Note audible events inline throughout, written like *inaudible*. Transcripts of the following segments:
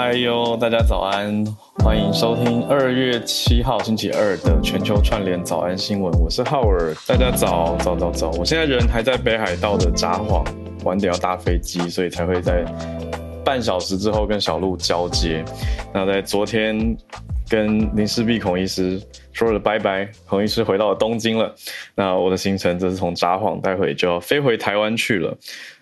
嗨哟，大家早安，欢迎收听二月七号星期二的全球串联早安新闻。我是浩尔，大家早早早早。我现在人还在北海道的札幌，晚点要搭飞机，所以才会在半小时之后跟小鹿交接。那在昨天跟林世璧孔医师说了拜拜，孔医师回到了东京了。那我的行程则是从札幌待会就要飞回台湾去了。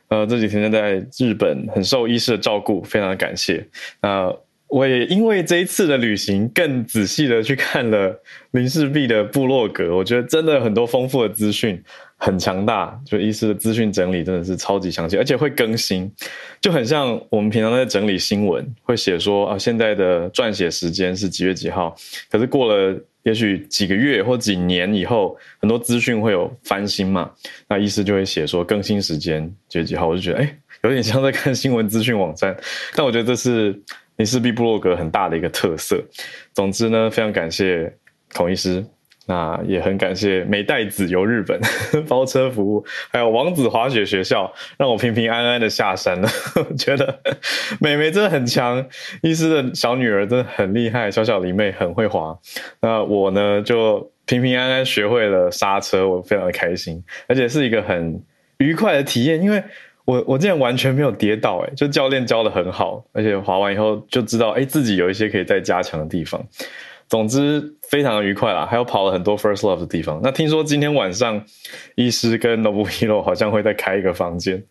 呃，这几天在日本很受医师的照顾，非常的感谢。那我也因为这一次的旅行，更仔细的去看了林世璧的部落格，我觉得真的很多丰富的资讯，很强大。就医师的资讯整理真的是超级详细，而且会更新，就很像我们平常在整理新闻，会写说啊，现在的撰写时间是几月几号，可是过了。也许几个月或几年以后，很多资讯会有翻新嘛？那医师就会写说更新时间几月几号，我就觉得哎，有点像在看新闻资讯网站。但我觉得这是尼斯比布洛格很大的一个特色。总之呢，非常感谢孔医师。那也很感谢美代子游日本 *laughs* 包车服务，还有王子滑雪学校，让我平平安安的下山了。*laughs* 觉得美眉真的很强，医师的小女儿真的很厉害，小小林妹很会滑。那我呢，就平平安安学会了刹车，我非常的开心，而且是一个很愉快的体验，因为我我竟然完全没有跌倒，哎，就教练教的很好，而且滑完以后就知道，哎，自己有一些可以再加强的地方。总之非常的愉快啦，还有跑了很多 first love 的地方。那听说今天晚上医师跟 Nobuhiro 好像会再开一个房间，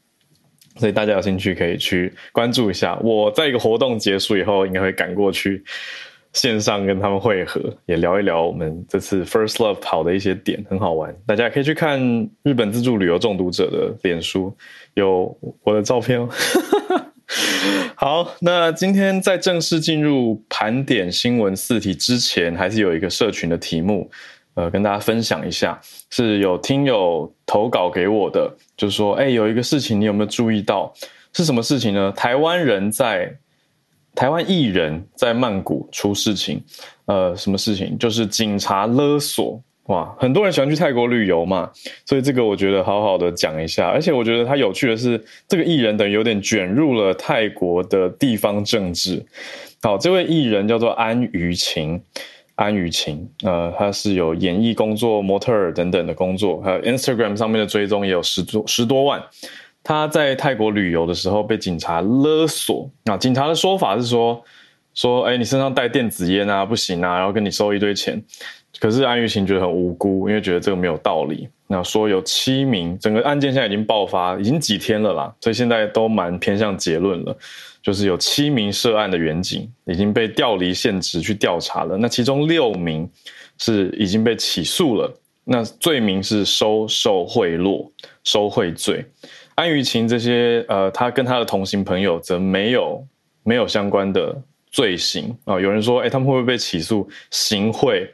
所以大家有兴趣可以去关注一下。我在一个活动结束以后，应该会赶过去线上跟他们会合，也聊一聊我们这次 first love 跑的一些点，很好玩。大家可以去看日本自助旅游中毒者的脸书，有我的照片哦。*laughs* 好，那今天在正式进入盘点新闻四题之前，还是有一个社群的题目，呃，跟大家分享一下，是有听友投稿给我的，就是说，哎，有一个事情，你有没有注意到？是什么事情呢？台湾人在台湾艺人，在曼谷出事情，呃，什么事情？就是警察勒索。哇，很多人喜欢去泰国旅游嘛，所以这个我觉得好好的讲一下。而且我觉得他有趣的是，这个艺人等于有点卷入了泰国的地方政治。好，这位艺人叫做安于晴，安于晴，呃，他是有演艺工作、模特儿等等的工作，还有 Instagram 上面的追踪也有十多十多万。他在泰国旅游的时候被警察勒索，啊，警察的说法是说，说，哎，你身上带电子烟啊，不行啊，然后跟你收一堆钱。可是安玉琴觉得很无辜，因为觉得这个没有道理。那说有七名，整个案件现在已经爆发，已经几天了啦，所以现在都蛮偏向结论了，就是有七名涉案的员警已经被调离现职去调查了。那其中六名是已经被起诉了，那罪名是收受贿赂、收贿罪。安玉琴这些呃，他跟他的同行朋友则没有没有相关的罪行啊。有人说，哎，他们会不会被起诉行贿？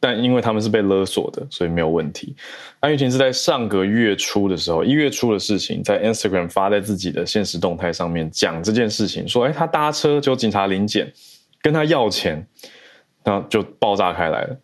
但因为他们是被勒索的，所以没有问题。安玉婷是在上个月初的时候，一月初的事情，在 Instagram 发在自己的现实动态上面讲这件事情，说：“哎，他搭车就警察临检，跟他要钱，然后就爆炸开来了。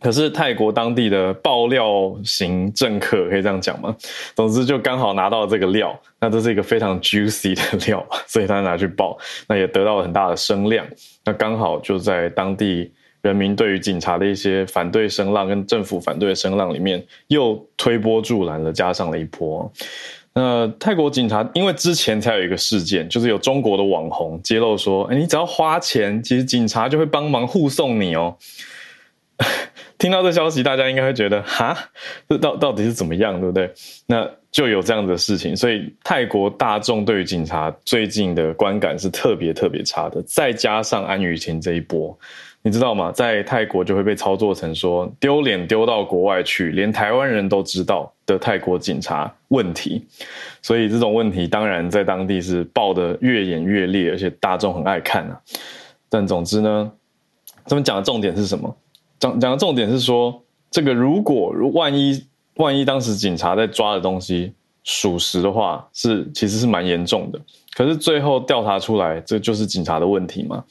可是泰国当地的爆料型政客可以这样讲吗？总之就刚好拿到这个料，那这是一个非常 juicy 的料，所以他拿去爆，那也得到了很大的声量。那刚好就在当地人民对于警察的一些反对声浪跟政府反对的声浪里面，又推波助澜了，加上了一波。那泰国警察因为之前才有一个事件，就是有中国的网红揭露说，哎，你只要花钱，其实警察就会帮忙护送你哦。*laughs* 听到这消息，大家应该会觉得哈，这到到底是怎么样，对不对？那就有这样的事情，所以泰国大众对于警察最近的观感是特别特别差的。再加上安于晴这一波，你知道吗？在泰国就会被操作成说丢脸丢到国外去，连台湾人都知道的泰国警察问题。所以这种问题当然在当地是爆的越演越烈，而且大众很爱看啊。但总之呢，他们讲的重点是什么？讲讲的重点是说，这个如果如万一万一当时警察在抓的东西属实的话，是其实是蛮严重的。可是最后调查出来，这就是警察的问题嘛？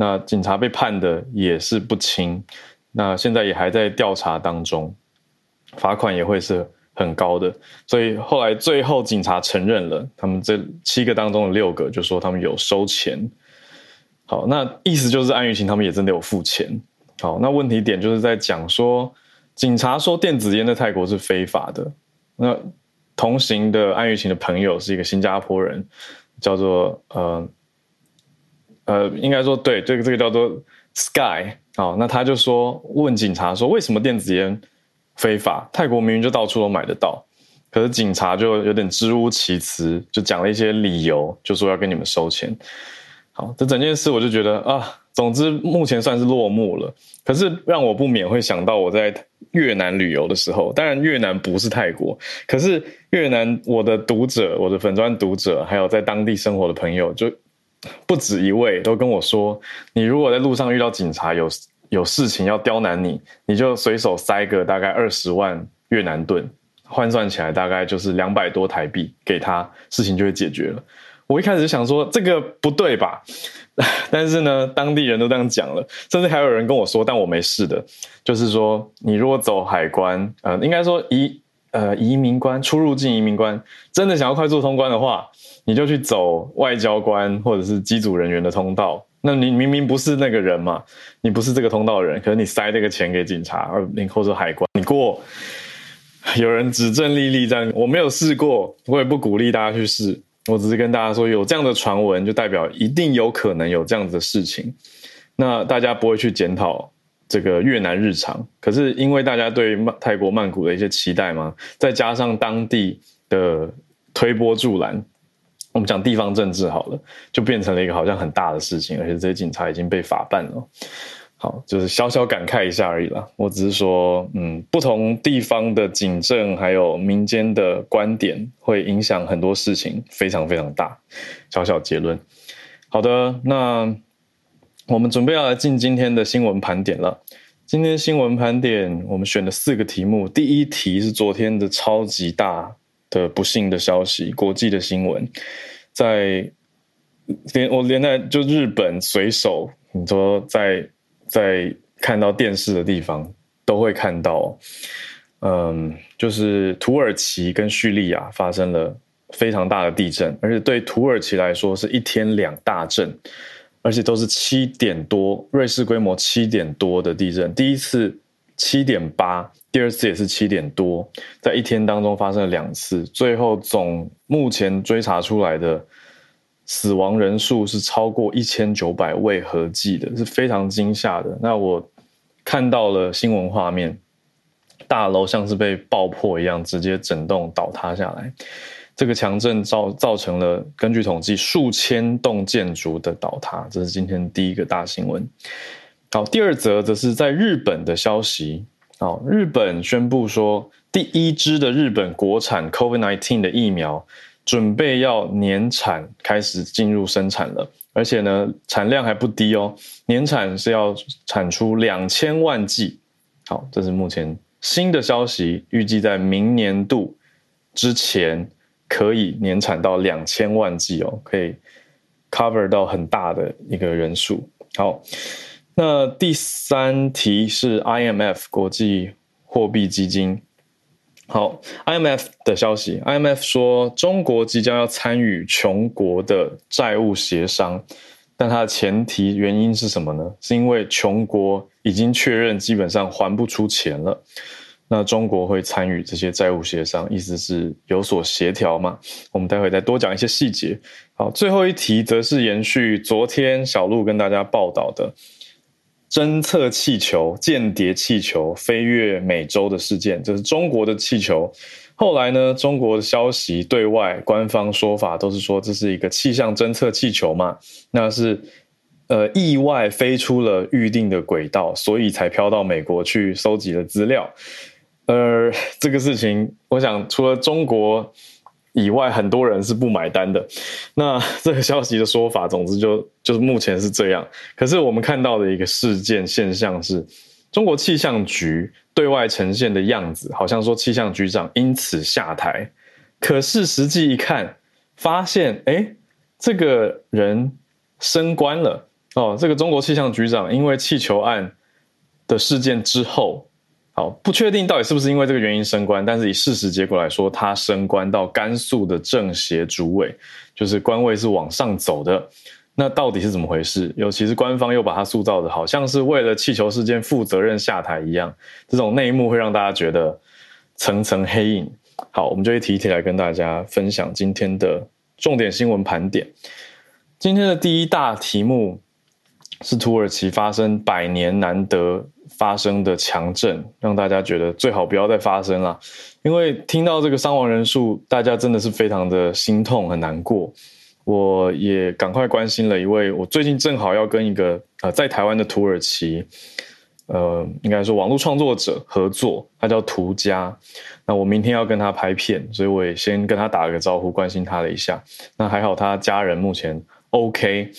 那警察被判的也是不轻，那现在也还在调查当中，罚款也会是很高的。所以后来最后警察承认了，他们这七个当中的六个就说他们有收钱。好，那意思就是安于晴他们也真的有付钱。好，那问题点就是在讲说，警察说电子烟在泰国是非法的。那同行的安于晴的朋友是一个新加坡人，叫做呃呃，应该说对，这个这个叫做 Sky。那他就说问警察说，为什么电子烟非法？泰国明明就到处都买得到，可是警察就有点支吾其词，就讲了一些理由，就说要跟你们收钱。好，这整件事我就觉得啊。总之，目前算是落幕了。可是让我不免会想到我在越南旅游的时候，当然越南不是泰国，可是越南我的读者、我的粉砖读者，还有在当地生活的朋友，就不止一位都跟我说：，你如果在路上遇到警察有有事情要刁难你，你就随手塞个大概二十万越南盾，换算起来大概就是两百多台币给他，事情就会解决了。我一开始想说这个不对吧，*laughs* 但是呢，当地人都这样讲了，甚至还有人跟我说，但我没事的，就是说你如果走海关，呃，应该说一呃移民关出入境移民关，真的想要快速通关的话，你就去走外交官或者是机组人员的通道。那你明明不是那个人嘛，你不是这个通道人，可是你塞这个钱给警察，而你或者海关，你过，有人指证莉莉这样，我没有试过，我也不鼓励大家去试。我只是跟大家说，有这样的传闻，就代表一定有可能有这样子的事情。那大家不会去检讨这个越南日常，可是因为大家对曼泰国曼谷的一些期待嘛，再加上当地的推波助澜，我们讲地方政治好了，就变成了一个好像很大的事情，而且这些警察已经被法办了。好，就是小小感慨一下而已啦。我只是说，嗯，不同地方的警政还有民间的观点，会影响很多事情，非常非常大。小小结论。好的，那我们准备要来进今天的新闻盘点了。今天新闻盘点，我们选了四个题目。第一题是昨天的超级大的不幸的消息，国际的新闻，在连我连在就日本随手，你说在。在看到电视的地方都会看到，嗯，就是土耳其跟叙利亚发生了非常大的地震，而且对土耳其来说是一天两大震，而且都是七点多，瑞士规模七点多的地震。第一次七点八，第二次也是七点多，在一天当中发生了两次，最后总目前追查出来的。死亡人数是超过一千九百位合计的，是非常惊吓的。那我看到了新闻画面，大楼像是被爆破一样，直接整栋倒塌下来。这个强震造造成了，根据统计，数千栋建筑的倒塌。这是今天第一个大新闻。好，第二则则是在日本的消息。好，日本宣布说，第一支的日本国产 COVID-19 的疫苗。准备要年产开始进入生产了，而且呢，产量还不低哦，年产是要产出两千万剂。好，这是目前新的消息，预计在明年度之前可以年产到两千万剂哦，可以 cover 到很大的一个人数。好，那第三题是 IMF 国际货币基金。好，IMF 的消息，IMF 说中国即将要参与穷国的债务协商，但它的前提原因是什么呢？是因为穷国已经确认基本上还不出钱了，那中国会参与这些债务协商，意思是有所协调嘛？我们待会再多讲一些细节。好，最后一题则是延续昨天小鹿跟大家报道的。侦测气球、间谍气球飞越美洲的事件，这是中国的气球。后来呢，中国的消息对外官方说法都是说这是一个气象侦测气球嘛，那是呃意外飞出了预定的轨道，所以才飘到美国去收集了资料。呃，这个事情，我想除了中国。以外，很多人是不买单的。那这个消息的说法，总之就就是目前是这样。可是我们看到的一个事件现象是，中国气象局对外呈现的样子，好像说气象局长因此下台。可是实际一看，发现哎，这个人升官了哦。这个中国气象局长因为气球案的事件之后。好，不确定到底是不是因为这个原因升官，但是以事实结果来说，他升官到甘肃的政协主委，就是官位是往上走的。那到底是怎么回事？尤其是官方又把他塑造的好像是为了气球事件负责任下台一样，这种内幕会让大家觉得层层黑影。好，我们就一题一题来跟大家分享今天的重点新闻盘点。今天的第一大题目是土耳其发生百年难得。发生的强震，让大家觉得最好不要再发生了，因为听到这个伤亡人数，大家真的是非常的心痛，很难过。我也赶快关心了一位，我最近正好要跟一个呃在台湾的土耳其，呃，应该说网络创作者合作，他叫涂家。那我明天要跟他拍片，所以我也先跟他打了个招呼，关心他了一下。那还好，他家人目前 OK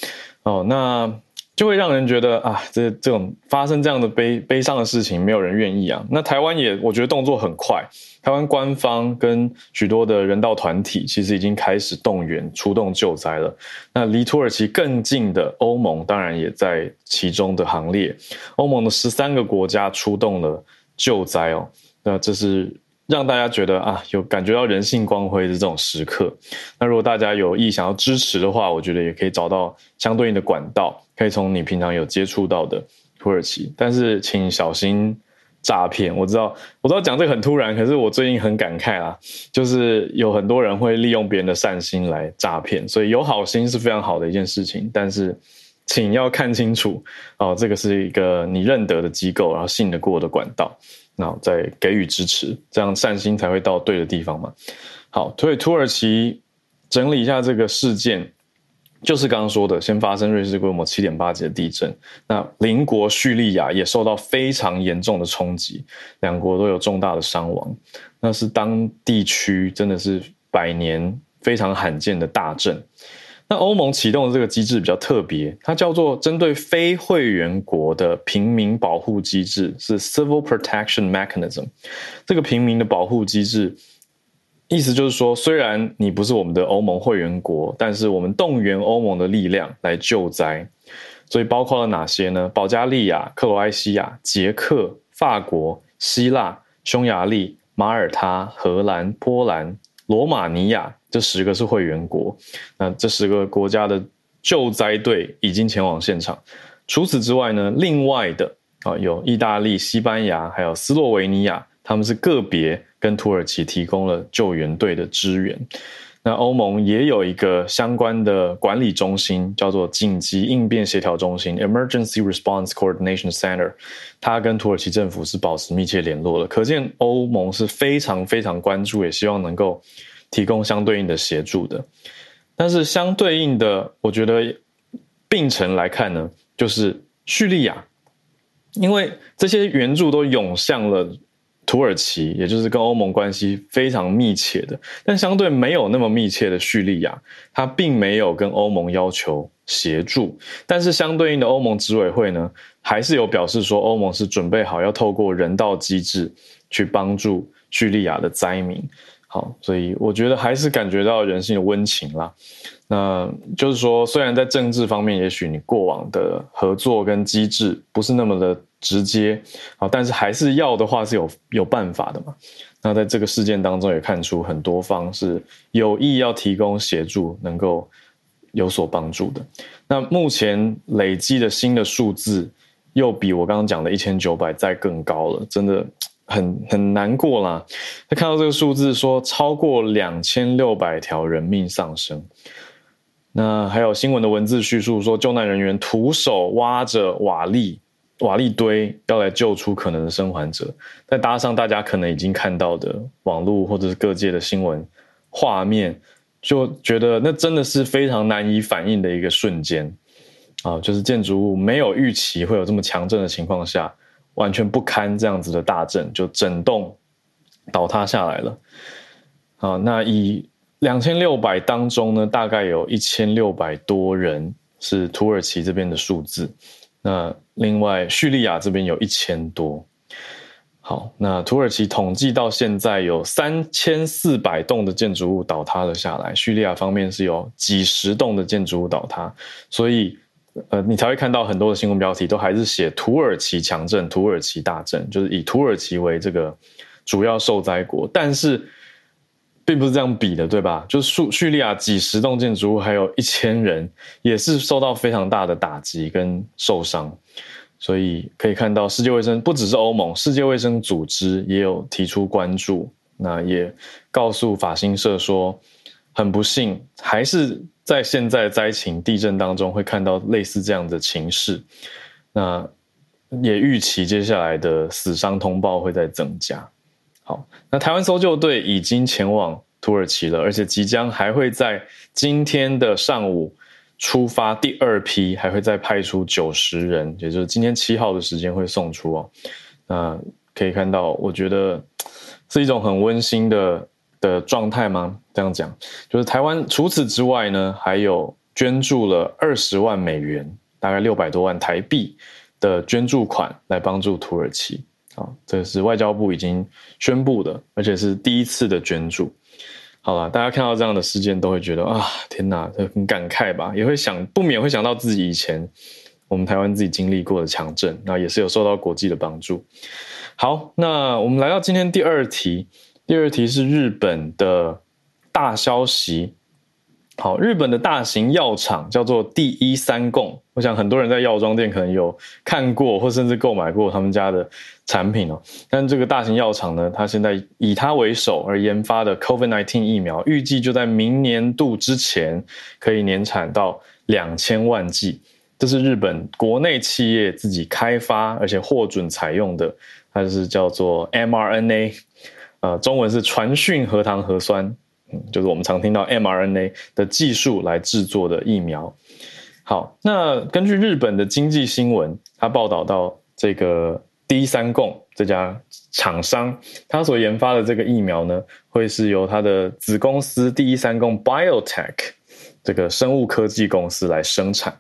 哦。那。就会让人觉得啊，这这种发生这样的悲悲伤的事情，没有人愿意啊。那台湾也，我觉得动作很快，台湾官方跟许多的人道团体，其实已经开始动员出动救灾了。那离土耳其更近的欧盟，当然也在其中的行列。欧盟的十三个国家出动了救灾哦，那这是。让大家觉得啊，有感觉到人性光辉的这种时刻。那如果大家有意想要支持的话，我觉得也可以找到相对应的管道，可以从你平常有接触到的土耳其。但是请小心诈骗。我知道，我知道讲这个很突然，可是我最近很感慨啊，就是有很多人会利用别人的善心来诈骗。所以有好心是非常好的一件事情，但是请要看清楚哦，这个是一个你认得的机构，然后信得过的管道。然后再给予支持，这样善心才会到对的地方嘛。好，所以土耳其整理一下这个事件，就是刚刚说的，先发生瑞士规模七点八级的地震，那邻国叙利亚也受到非常严重的冲击，两国都有重大的伤亡，那是当地区真的是百年非常罕见的大震。那欧盟启动的这个机制比较特别，它叫做针对非会员国的平民保护机制，是 Civil Protection Mechanism。这个平民的保护机制，意思就是说，虽然你不是我们的欧盟会员国，但是我们动员欧盟的力量来救灾。所以包括了哪些呢？保加利亚、克罗埃西亚、捷克、法国、希腊、匈牙利、马耳他、荷兰、波兰、罗马尼亚。这十个是会员国，那这十个国家的救灾队已经前往现场。除此之外呢，另外的啊有意大利、西班牙，还有斯洛维尼亚，他们是个别跟土耳其提供了救援队的支援。那欧盟也有一个相关的管理中心，叫做紧急应变协调中心 （Emergency Response Coordination Center），它跟土耳其政府是保持密切联络的。可见欧盟是非常非常关注，也希望能够。提供相对应的协助的，但是相对应的，我觉得并程来看呢，就是叙利亚，因为这些援助都涌向了土耳其，也就是跟欧盟关系非常密切的，但相对没有那么密切的叙利亚，它并没有跟欧盟要求协助，但是相对应的欧盟执委会呢，还是有表示说，欧盟是准备好要透过人道机制去帮助叙利亚的灾民。好，所以我觉得还是感觉到人性的温情啦。那就是说，虽然在政治方面，也许你过往的合作跟机制不是那么的直接，啊，但是还是要的话是有有办法的嘛。那在这个事件当中也看出很多方是有意要提供协助，能够有所帮助的。那目前累积的新的数字又比我刚刚讲的一千九百再更高了，真的很很难过啦。他看到这个数字说超过两千六百条人命丧生。那还有新闻的文字叙述说，救难人员徒手挖着瓦砾、瓦砾堆，要来救出可能的生还者。再搭上大家可能已经看到的网络或者是各界的新闻画面，就觉得那真的是非常难以反应的一个瞬间啊！就是建筑物没有预期会有这么强震的情况下，完全不堪这样子的大震，就整栋倒塌下来了。啊，那以。两千六百当中呢，大概有一千六百多人是土耳其这边的数字。那另外叙利亚这边有一千多。好，那土耳其统计到现在有三千四百栋的建筑物倒塌了下来，叙利亚方面是有几十栋的建筑物倒塌。所以，呃，你才会看到很多的新闻标题都还是写土耳其强震、土耳其大震，就是以土耳其为这个主要受灾国，但是。并不是这样比的，对吧？就是叙叙利亚几十栋建筑物，还有一千人，也是受到非常大的打击跟受伤。所以可以看到，世界卫生不只是欧盟，世界卫生组织也有提出关注。那也告诉法新社说，很不幸，还是在现在灾情地震当中会看到类似这样的情势。那也预期接下来的死伤通报会在增加。好，那台湾搜救队已经前往土耳其了，而且即将还会在今天的上午出发第二批，还会再派出九十人，也就是今天七号的时间会送出哦。那可以看到，我觉得是一种很温馨的的状态吗？这样讲，就是台湾除此之外呢，还有捐助了二十万美元，大概六百多万台币的捐助款来帮助土耳其。啊，这是外交部已经宣布的，而且是第一次的捐助。好了，大家看到这样的事件，都会觉得啊，天哪，很感慨吧？也会想不免会想到自己以前我们台湾自己经历过的强震，那也是有受到国际的帮助。好，那我们来到今天第二题，第二题是日本的大消息。好，日本的大型药厂叫做第一三共，我想很多人在药妆店可能有看过，或甚至购买过他们家的产品哦。但这个大型药厂呢，它现在以它为首而研发的 COVID-19 疫苗，预计就在明年度之前可以年产到两千万剂。这是日本国内企业自己开发而且获准采用的，它是叫做 mRNA，呃，中文是传讯核糖核酸。嗯，就是我们常听到 mRNA 的技术来制作的疫苗。好，那根据日本的经济新闻，它报道到这个第三共这家厂商，它所研发的这个疫苗呢，会是由它的子公司第一三共 Biotech 这个生物科技公司来生产。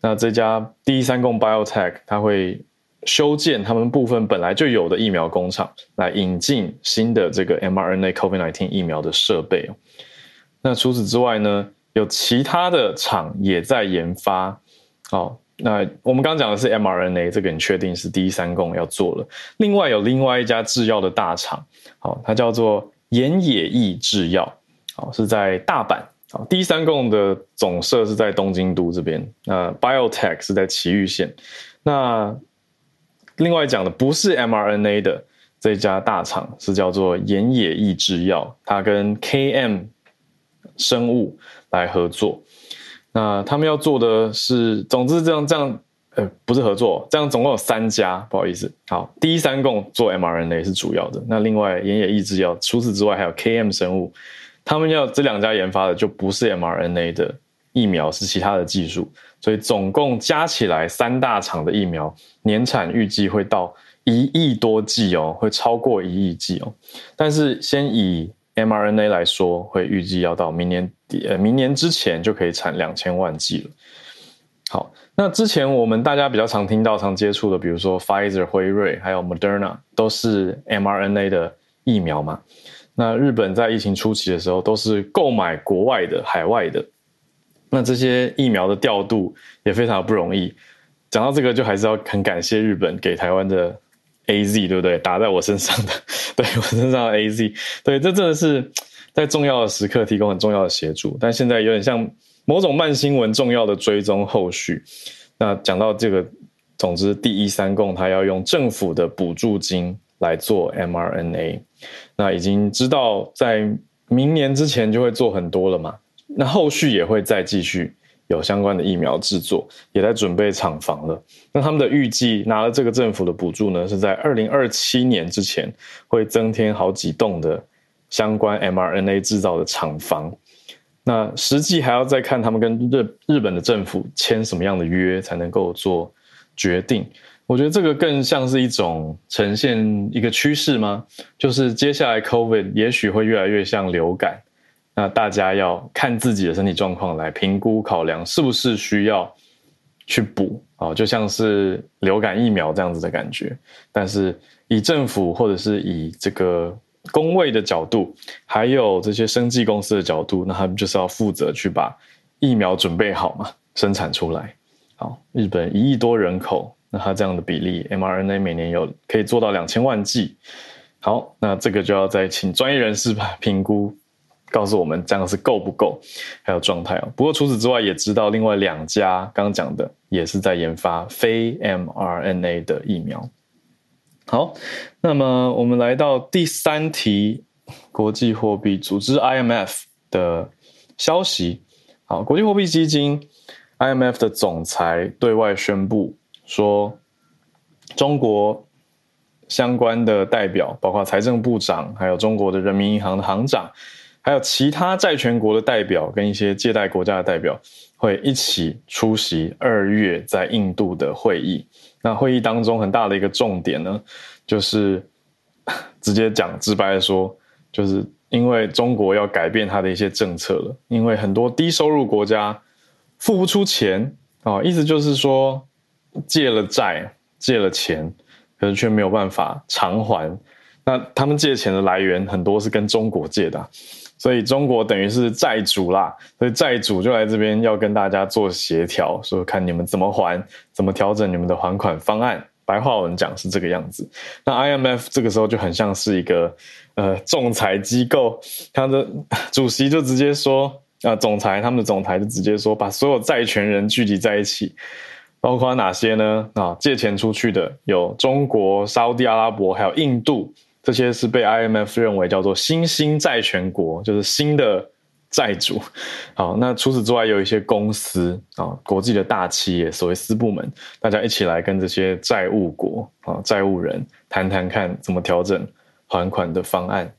那这家第一三共 Biotech 它会。修建他们部分本来就有的疫苗工厂，来引进新的这个 mRNA COVID-19 疫苗的设备。那除此之外呢，有其他的厂也在研发。哦，那我们刚刚讲的是 mRNA，这个你确定是第一三共要做了。另外有另外一家制药的大厂，好，它叫做岩野义制药，好，是在大阪。好，第三共的总社是在东京都这边。那 Biotech 是在埼玉县。那另外讲的不是 mRNA 的这家大厂是叫做岩野义制药，它跟 KM 生物来合作。那他们要做的是，总之这样这样，呃，不是合作，这样总共有三家，不好意思。好，第一三共做 mRNA 是主要的，那另外岩野义制药，除此之外还有 KM 生物，他们要这两家研发的就不是 mRNA 的疫苗，是其他的技术。所以总共加起来三大厂的疫苗年产预计会到一亿多剂哦，会超过一亿剂哦。但是先以 mRNA 来说，会预计要到明年底呃明年之前就可以产两千万剂了。好，那之前我们大家比较常听到、常接触的，比如说 Pfizer 辉瑞还有 Moderna 都是 mRNA 的疫苗嘛。那日本在疫情初期的时候都是购买国外的海外的。那这些疫苗的调度也非常不容易。讲到这个，就还是要很感谢日本给台湾的 A Z，对不对？打在我身上的，*laughs* 对我身上的 A Z，对，这真的是在重要的时刻提供很重要的协助。但现在有点像某种慢新闻，重要的追踪后续。那讲到这个，总之第一三共他要用政府的补助金来做 mRNA，那已经知道在明年之前就会做很多了嘛？那后续也会再继续。有相关的疫苗制作，也在准备厂房了。那他们的预计拿了这个政府的补助呢，是在二零二七年之前会增添好几栋的相关 mRNA 制造的厂房。那实际还要再看他们跟日日本的政府签什么样的约，才能够做决定。我觉得这个更像是一种呈现一个趋势吗？就是接下来 COVID 也许会越来越像流感。那大家要看自己的身体状况来评估考量，是不是需要去补啊？就像是流感疫苗这样子的感觉。但是以政府或者是以这个工位的角度，还有这些生技公司的角度，那他们就是要负责去把疫苗准备好嘛，生产出来。好，日本一亿多人口，那它这样的比例，mRNA 每年有可以做到两千万剂。好，那这个就要再请专业人士吧评估。告诉我们这样是够不够，还有状态哦。不过除此之外，也知道另外两家刚刚讲的也是在研发非 mRNA 的疫苗。好，那么我们来到第三题，国际货币组织 IMF 的消息。好，国际货币基金 IMF 的总裁对外宣布说，中国相关的代表，包括财政部长，还有中国的人民银行的行长。还有其他债权国的代表跟一些借贷国家的代表会一起出席二月在印度的会议。那会议当中很大的一个重点呢，*laughs* 就是直接讲直白的说，就是因为中国要改变它的一些政策了，因为很多低收入国家付不出钱啊，意思就是说借了债借了钱，可是却没有办法偿还。那他们借钱的来源很多是跟中国借的。所以中国等于是债主啦，所以债主就来这边要跟大家做协调，说看你们怎么还，怎么调整你们的还款方案。白话文讲是这个样子。那 IMF 这个时候就很像是一个呃仲裁机构，他的主席就直接说啊，总裁他们的总裁就直接说，把所有债权人聚集在一起，包括哪些呢？啊，借钱出去的有中国、沙地阿拉伯，还有印度。这些是被 IMF 认为叫做新兴债权国，就是新的债主。好，那除此之外，有一些公司啊，国际的大企业，所谓私部门，大家一起来跟这些债务国啊、债务人谈谈看，怎么调整还款的方案。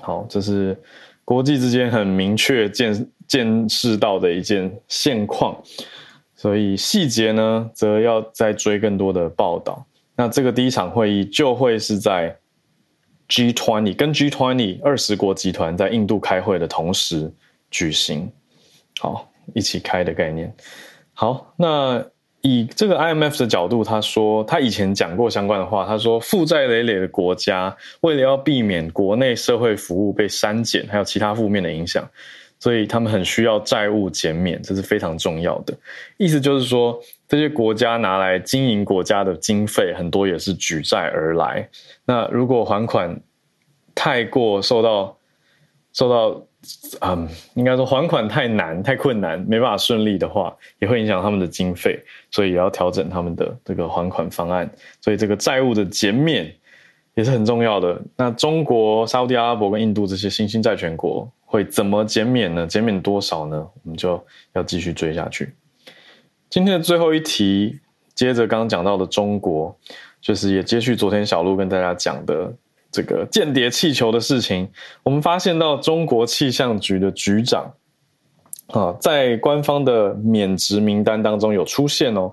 好，这是国际之间很明确见见识到的一件现况。所以细节呢，则要再追更多的报道。那这个第一场会议就会是在。G twenty 跟 G twenty 二十国集团在印度开会的同时举行，好，一起开的概念。好，那以这个 IMF 的角度，他说他以前讲过相关的话，他说负债累累的国家为了要避免国内社会服务被删减，还有其他负面的影响。所以他们很需要债务减免，这是非常重要的。意思就是说，这些国家拿来经营国家的经费，很多也是举债而来。那如果还款太过受到受到，嗯，应该说还款太难、太困难，没办法顺利的话，也会影响他们的经费，所以也要调整他们的这个还款方案。所以这个债务的减免也是很重要的。那中国、沙特阿拉伯跟印度这些新兴债权国。会怎么减免呢？减免多少呢？我们就要继续追下去。今天的最后一题，接着刚刚讲到的中国，就是也接续昨天小鹿跟大家讲的这个间谍气球的事情。我们发现到中国气象局的局长啊，在官方的免职名单当中有出现哦。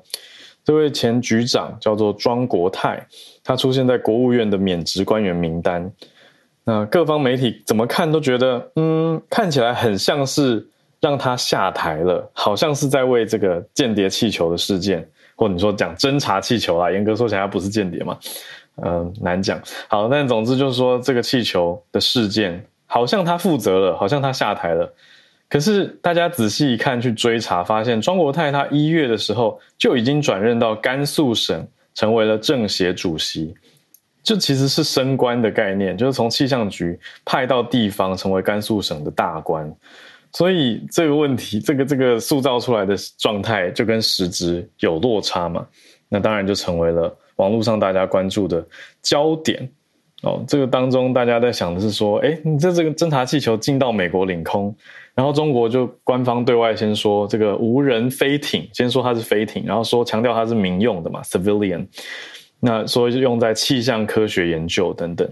这位前局长叫做庄国泰，他出现在国务院的免职官员名单。那各方媒体怎么看都觉得，嗯，看起来很像是让他下台了，好像是在为这个间谍气球的事件，或者你说讲侦察气球啦，严格说起来不是间谍嘛，嗯，难讲。好，但总之就是说这个气球的事件，好像他负责了，好像他下台了。可是大家仔细一看，去追查，发现庄国泰他一月的时候就已经转任到甘肃省，成为了政协主席，这其实是升官的概念，就是从气象局派到地方，成为甘肃省的大官。所以这个问题，这个这个塑造出来的状态，就跟实质有落差嘛？那当然就成为了网络上大家关注的焦点。哦，这个当中大家在想的是说，哎，你这这个侦察气球进到美国领空，然后中国就官方对外先说这个无人飞艇，先说它是飞艇，然后说强调它是民用的嘛，civilian，那说是用在气象科学研究等等，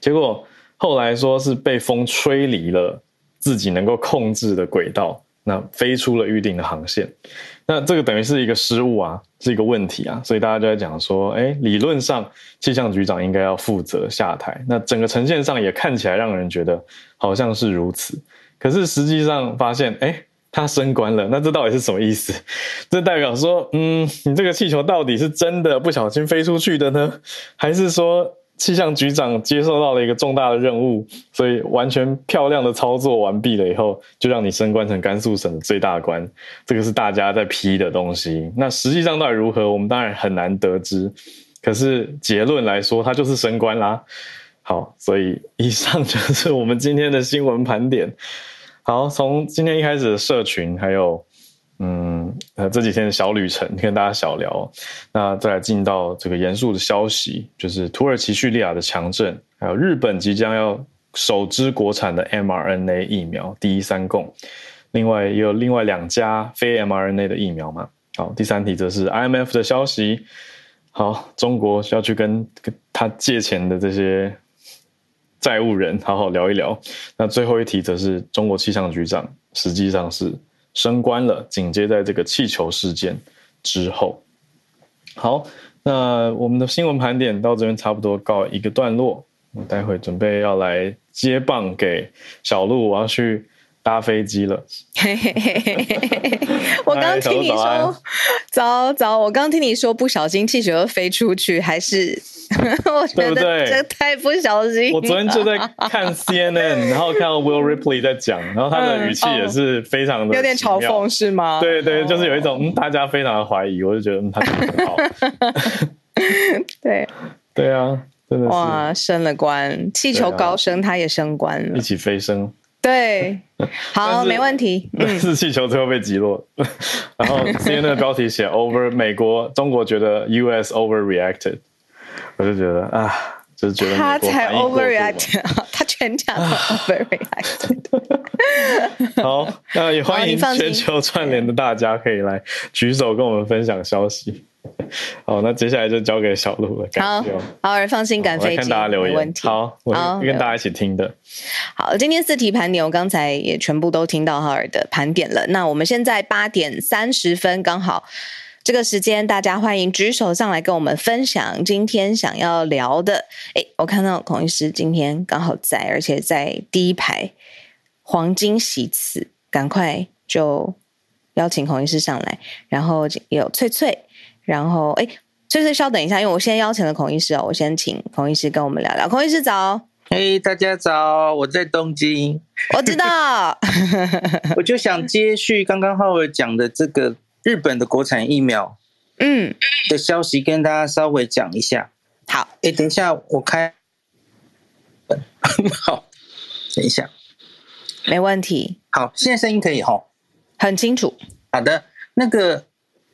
结果后来说是被风吹离了自己能够控制的轨道，那飞出了预定的航线。那这个等于是一个失误啊，是一个问题啊，所以大家就在讲说，哎，理论上气象局长应该要负责下台。那整个呈现上也看起来让人觉得好像是如此，可是实际上发现，哎，他升官了，那这到底是什么意思？*laughs* 这代表说，嗯，你这个气球到底是真的不小心飞出去的呢，还是说？气象局长接受到了一个重大的任务，所以完全漂亮的操作完毕了以后，就让你升官成甘肃省的最大官。这个是大家在批的东西。那实际上到底如何，我们当然很难得知。可是结论来说，他就是升官啦。好，所以以上就是 *laughs* 我们今天的新闻盘点。好，从今天一开始的社群，还有。嗯，呃，这几天的小旅程跟大家小聊，那再来进到这个严肃的消息，就是土耳其叙利亚的强震，还有日本即将要首支国产的 mRNA 疫苗第一三共，另外也有另外两家非 mRNA 的疫苗嘛。好，第三题则是 IMF 的消息，好，中国要去跟跟他借钱的这些债务人好好聊一聊。那最后一题则是中国气象局长，实际上是。升官了，紧接在这个气球事件之后，好，那我们的新闻盘点到这边差不多告一个段落，我待会准备要来接棒给小鹿，我要去搭飞机了。*laughs* 我刚听你说，早早，我刚听你说不小心气球飞出去，还是。*laughs* 我觉得这太不小心。我昨天就在看 CNN，*laughs* 然后看到 Will Ripley 在讲，然后他的语气也是非常的有点嘲讽，是吗？对对，就是有一种大家非常的怀疑，我就觉得他很好。对对啊，真的是哇，升了官，气球高升，他也升官了，一起飞升。对，好，没问题。但是气球最后被击落，*laughs* 然后 CNN 的标题写 Over 美国，中国觉得 US overreacted。我就觉得啊，就是觉得他才 overreacted，*laughs* 他全场 overreacted。*laughs* 好，那也欢迎全球串联的大家可以来举手跟我们分享消息。好，那接下来就交给小鹿了。好，好儿放心赶飞机，看大家留言。好，我跟大家一起听的。好，今天四题盘点，我刚才也全部都听到哈尔的盘点了。那我们现在八点三十分，刚好。这个时间，大家欢迎举手上来跟我们分享今天想要聊的。哎，我看到孔医师今天刚好在，而且在第一排黄金席次，赶快就邀请孔医师上来。然后有翠翠，然后哎，就是稍等一下，因为我先邀请了孔医师哦，我先请孔医师跟我们聊聊。孔医师早，嘿，大家早，我在东京，我知道，*laughs* 我就想接续刚刚浩尔讲的这个。日本的国产疫苗，嗯，的消息跟大家稍微讲一下。好，哎，等一下，我开，好，等一下，没问题。好，现在声音可以哈，很清楚。好的，那个，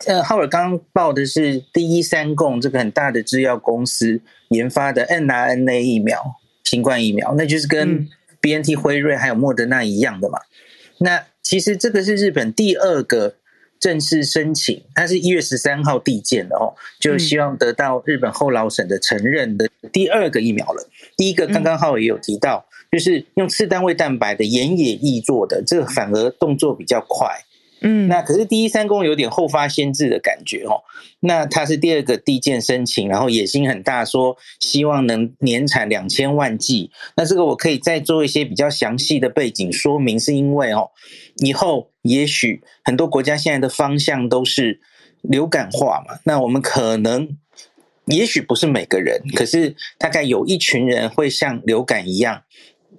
呃，浩尔刚刚报的是第一三共这个很大的制药公司研发的 n r n a 疫苗，新冠疫苗，那就是跟 BNT、辉瑞还有莫德纳一样的嘛。那其实这个是日本第二个。正式申请，它是一月十三号递件的哦，就希望得到日本后老省的承认的第二个疫苗了。第一个刚刚浩尔也有提到，就是用次单位蛋白的盐野易做的，这个反而动作比较快。嗯，那可是第一三公有点后发先至的感觉哦。那他是第二个递件申请，然后野心很大，说希望能年产两千万剂。那这个我可以再做一些比较详细的背景说明，是因为哦，以后也许很多国家现在的方向都是流感化嘛。那我们可能也许不是每个人，可是大概有一群人会像流感一样，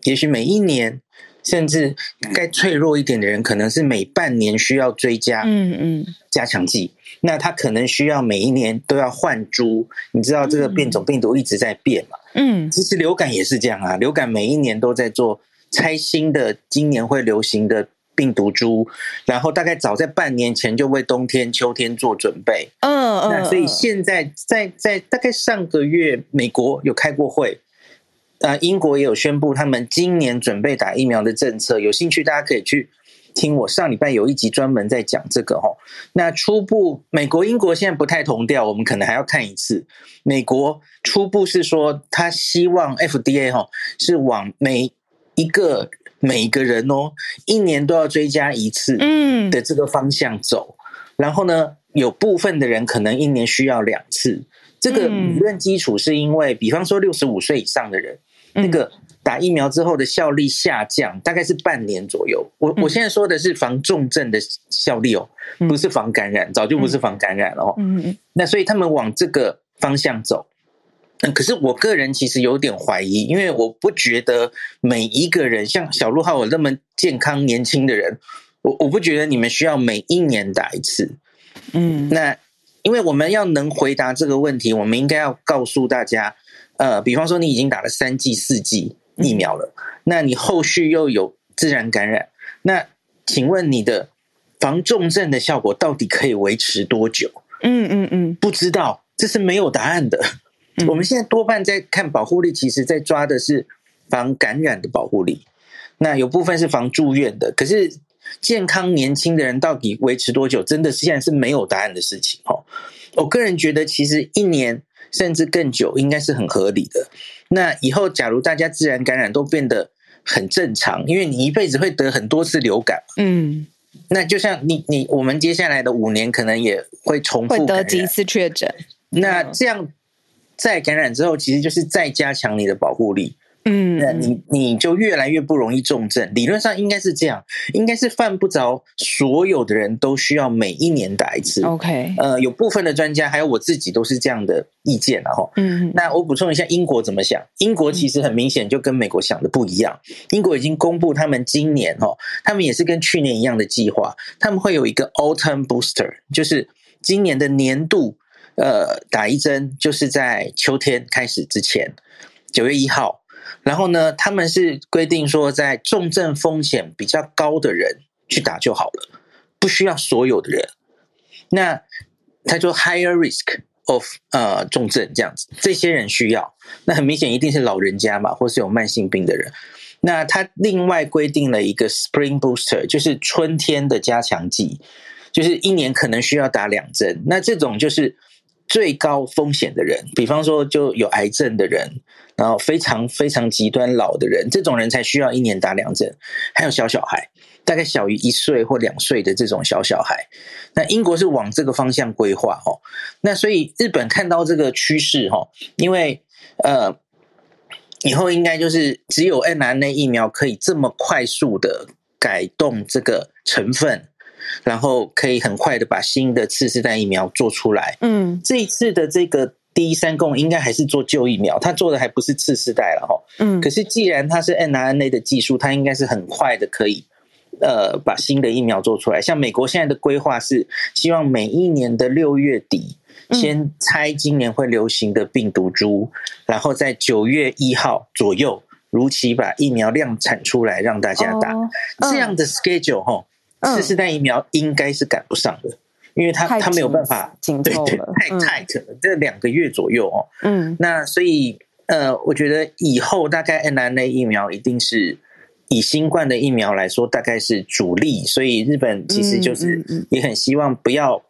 也许每一年。甚至该脆弱一点的人，可能是每半年需要追加嗯嗯加强剂。那他可能需要每一年都要换株。你知道这个变种病毒一直在变嘛？嗯其实流感也是这样啊，流感每一年都在做拆新的，今年会流行的病毒株，然后大概早在半年前就为冬天、秋天做准备。嗯嗯，那所以嗯现在在在大概上个月，美国有开过会，呃，英国也有宣布他们今年准备打疫苗的政策。有兴趣大家可以去听我上礼拜有一集专门在讲这个哦。那初步美国、英国现在不太同调，我们可能还要看一次。美国初步是说，他希望 FDA 哈、是往每一个每一个人哦，一年都要追加一次，嗯的这个方向走。然后呢，有部分的人可能一年需要两次。这个嗯理论基础是因为，比方说六十五岁以上的人，嗯那个打疫苗之后的效力下降，大概是半年左右。我嗯我现在说的是防重症的效力哦，嗯不是防感染，早就不是防感染了哦。嗯嗯那所以他们往这个方向走。嗯，可是我个人其实有点怀疑，因为我不觉得每一个人像小鹿浩我那么健康年轻的人，我我不觉得你们需要每一年打一次。嗯那因为我们要能回答这个问题，我们应该要告诉大家，呃，比方说你已经打了三剂、四剂疫苗了，那你后续又有自然感染，那请问你的防重症的效果到底可以维持多久？嗯嗯嗯不知道，这是没有答案的。嗯我们现在多半在看保护力，其实在抓的是防感染的保护力，那有部分是防住院的。可是健康年轻的人到底维持多久，真的现在是没有答案的事情哦。我个人觉得，其实一年甚至更久应该是很合理的。那以后假如大家自然感染都变得很正常，因为你一辈子会得很多次流感，嗯，那就像你你我们接下来的五年可能也会重复会得。几次确诊？那这样再感染之后，其实就是再加强你的保护力，嗯那你你就越来越不容易重症。理论上应该是这样，应该是犯不着所有的人都需要每一年打一次。OK，呃，有部分的专家还有我自己都是这样的意见然后。嗯那我补充一下，英国怎么想？英国其实很明显就跟美国想的不一样。英国已经公布他们今年哦，他们也是跟去年一样的计划，他们会有一个 autumn booster，就是今年的年度呃打一针，就是在秋天开始之前，九月一号。然后呢，他们是规定说，在重症风险比较高的人去打就好了，不需要所有的人。那他说 higher risk of 呃重症这样子，这些人需要。那很明显一定是老人家嘛，或是有慢性病的人。那他另外规定了一个 spring booster，就是春天的加强剂，就是一年可能需要打两针。那这种就是最高风险的人，比方说就有癌症的人，然后非常非常极端老的人，这种人才需要一年打两针。还有小小孩，大概小于一岁或两岁的这种小小孩。那英国是往这个方向规划哦。那所以日本看到这个趋势哈，因为呃。以后应该就是只有 mRNA 疫苗可以这么快速的改动这个成分，然后可以很快的把新的次世代疫苗做出来。嗯这一次的这个第一三共应该还是做旧疫苗，它做的还不是次世代了哈。嗯可是既然它是 mRNA 的技术，它应该是很快的可以呃把新的疫苗做出来。像美国现在的规划是希望每一年的六月底。嗯先猜今年会流行的病毒株，然后在九月一号左右如期把疫苗量产出来让大家打。这样的 schedule 哈，嗯次世代疫苗应该是赶不上的，因为它太它没有办法紧对对太嗯 tight 了，这两个月左右哦。嗯那所以呃，我觉得以后大概 mRNA 疫苗一定是以新冠的疫苗来说，大概是主力。所以日本其实就是也很希望不要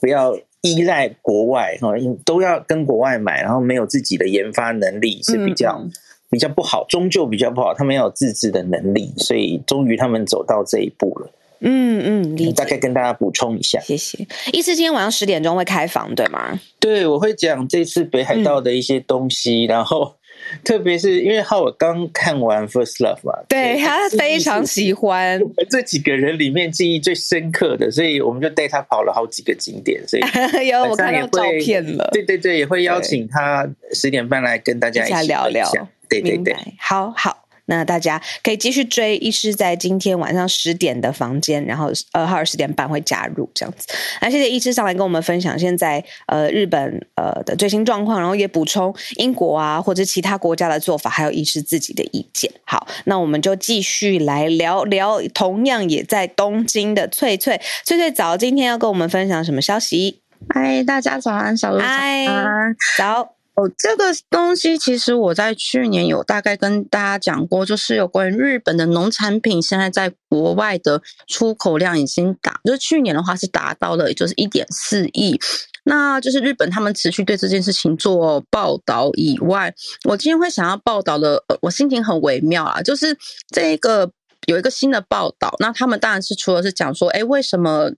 不要依赖国外哈，因都要跟国外买，然后没有自己的研发能力是比较。嗯比较不好，终究比较不好，他们要有自制的能力，所以终于他们走到这一步了。嗯嗯，理大概。跟大家补充一下，谢谢。医师今天晚上十点钟会开房，对吗？对我会讲这次北海道的一些东西，*laughs* 然后特别是因为浩我刚看完《First Love》嘛，对他非常喜欢。我们这几个人里面记忆最深刻的，所以我们就带他跑了好几个景点，所以 *laughs* 有我看到照片了，对对对，也会邀请他十点半来跟大家一起聊聊。对对对。好好，那大家可以继续追，医师在今天晚上十点的房间，然后二号十点半会加入这样子。那谢谢医师上来跟我们分享现在呃日本呃的最新状况，然后也补充英国啊或者其他国家的做法，还有医师自己的意见。好，那我们就继续来聊聊，同样也在东京的翠翠翠翠早，今天要跟我们分享什么消息？嗨，大家早安，小鹿早安，早。哦，这个东西其实我在去年有大概跟大家讲过，就是有关于日本的农产品现在在国外的出口量已经达，就是去年的话是达到了，就是一点四亿。那就是日本他们持续对这件事情做报道以外，我今天会想要报道的，我心情很微妙啊，就是这个有一个新的报道，那他们当然是除了是讲说，哎，为什么？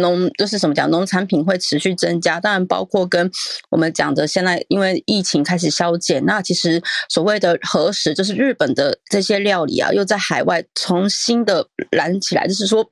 农就是什么讲，农产品会持续增加，当然包括跟我们讲的，现在因为疫情开始消减，那其实所谓的核食就是日本的这些料理啊，又在海外重新的燃起来，就是说。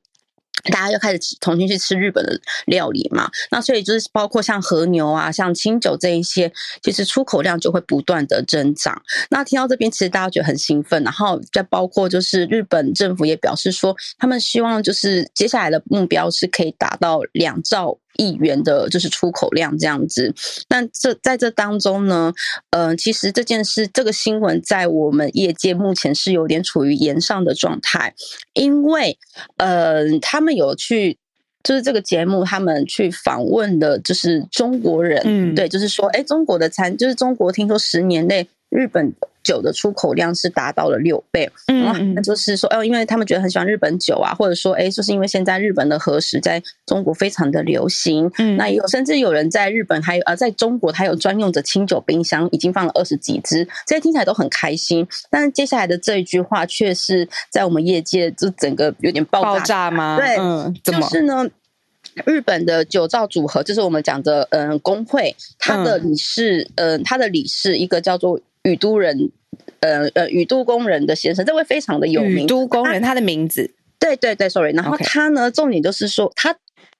大家又开始重新去吃日本的料理嘛？那所以就是包括像和牛啊、像清酒这一些，其实出口量就会不断的增长。那听到这边，其实大家觉得很兴奋。然后再包括就是日本政府也表示说，他们希望就是接下来的目标是可以达到两兆。亿元的就是出口量这样子，那这在这当中呢，呃，其实这件事这个新闻在我们业界目前是有点处于延上的状态，因为呃，他们有去就是这个节目，他们去访问的就是中国人，嗯，对，就是说，哎，中国的餐就是中国，听说十年内日本。酒的出口量是达到了六倍，嗯，那就是说，哦，因为他们觉得很喜欢日本酒啊，或者说，哎，就是因为现在日本的和食在中国非常的流行，嗯，那也有甚至有人在日本还有呃，在中国他有专用的清酒冰箱，已经放了二十几支，这些听起来都很开心。但是接下来的这一句话却是在我们业界就整个有点爆炸吗？对，就是呢，日本的酒造组合，就是我们讲的嗯工会，他的理事，嗯，他的理事一个叫做。宇都人，呃呃，宇都工人的先生，这位非常的有名。宇都工人，他的名字，对对对，sorry。然后他呢，重点就是说，他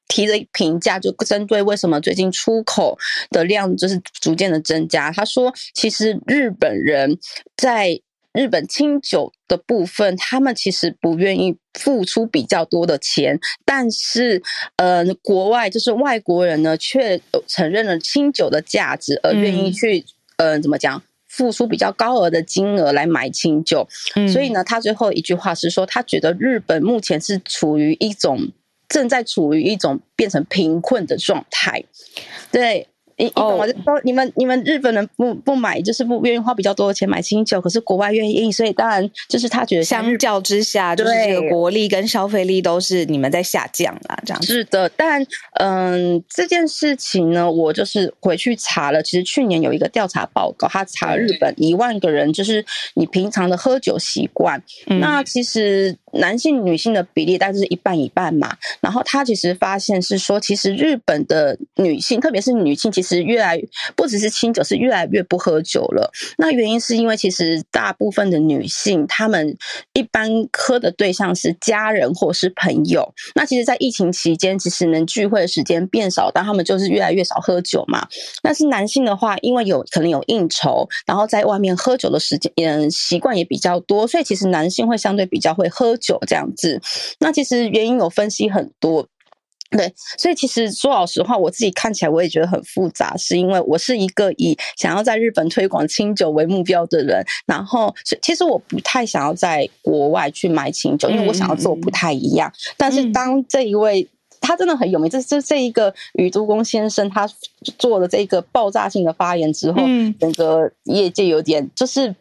提的评价就针对为什么最近出口的量就是逐渐的增加。他说，其实日本人在日本清酒的部分，他们其实不愿意付出比较多的钱，但是呃，国外就是外国人呢，却承认了清酒的价值，而愿意去，嗯，怎么讲？付出比较高额的金额来买清酒，所以呢，他最后一句话是说，他觉得日本目前是处于一种正在处于一种变成贫困的状态，对。你你懂吗？就说你们你们日本人不不买，就是不愿意花比较多的钱买清酒，可是国外愿意，所以当然就是他觉得相较之下，就是这个国力跟消费力都是你们在下降啦，这样是的。但嗯，这件事情呢，我就是回去查了，其实去年有一个调查报告，他查日本一万个人，就是你平常的喝酒习惯，那其实。男性、女性的比例大概是一半一半嘛，然后他其实发现是说，其实日本的女性，特别是女性，其实越来不只是清酒，是越来越不喝酒了。那原因是因为其实大部分的女性，她们一般喝的对象是家人或是朋友。那其实，在疫情期间，其实能聚会的时间变少，但他们就是越来越少喝酒嘛。但是男性的话，因为有可能有应酬，然后在外面喝酒的时间，嗯，习惯也比较多，所以其实男性会相对比较会喝。酒这样子，那其实原因有分析很多，对，所以其实说老实话，我自己看起来我也觉得很复杂，是因为我是一个以想要在日本推广清酒为目标的人，然后其实我不太想要在国外去买清酒，因为我想要做不太一样。但是当这一位他真的很有名，这这这一个宇都宫先生他做了这个爆炸性的发言之后，整个业界有点就是。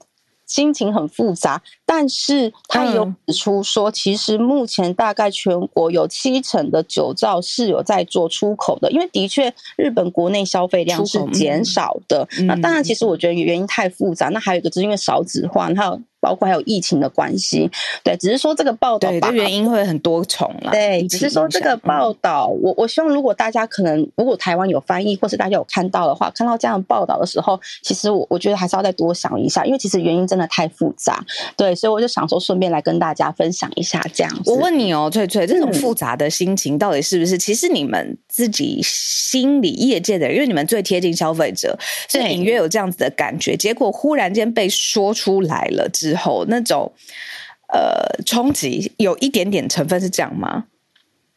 心情很复杂，但是他有指出说，其实目前大概全国有七成的酒造是有在做出口的，因为的确日本国内消费量是减少的。那当然，其实我觉得原因太复杂。那还有一个就是因为少子化，还有。包括还有疫情的关系，对，只是说这个报道，对，原因会很多重了。对，只是说这个报道，我我希望如果大家可能，如果台湾有翻译，或是大家有看到的话，看到这样报道的时候，其实我我觉得还是要再多想一下，因为其实原因真的太复杂。对，所以我就想说，顺便来跟大家分享一下这样子。我问你哦，翠翠，这种嗯复杂的心情到底是不是？其实你们自己心里业界的人，因为你们最贴近消费者，所以隐约有这样子的感觉。结果忽然间被说出来了之后，那种呃冲击有一点点成分是这样吗？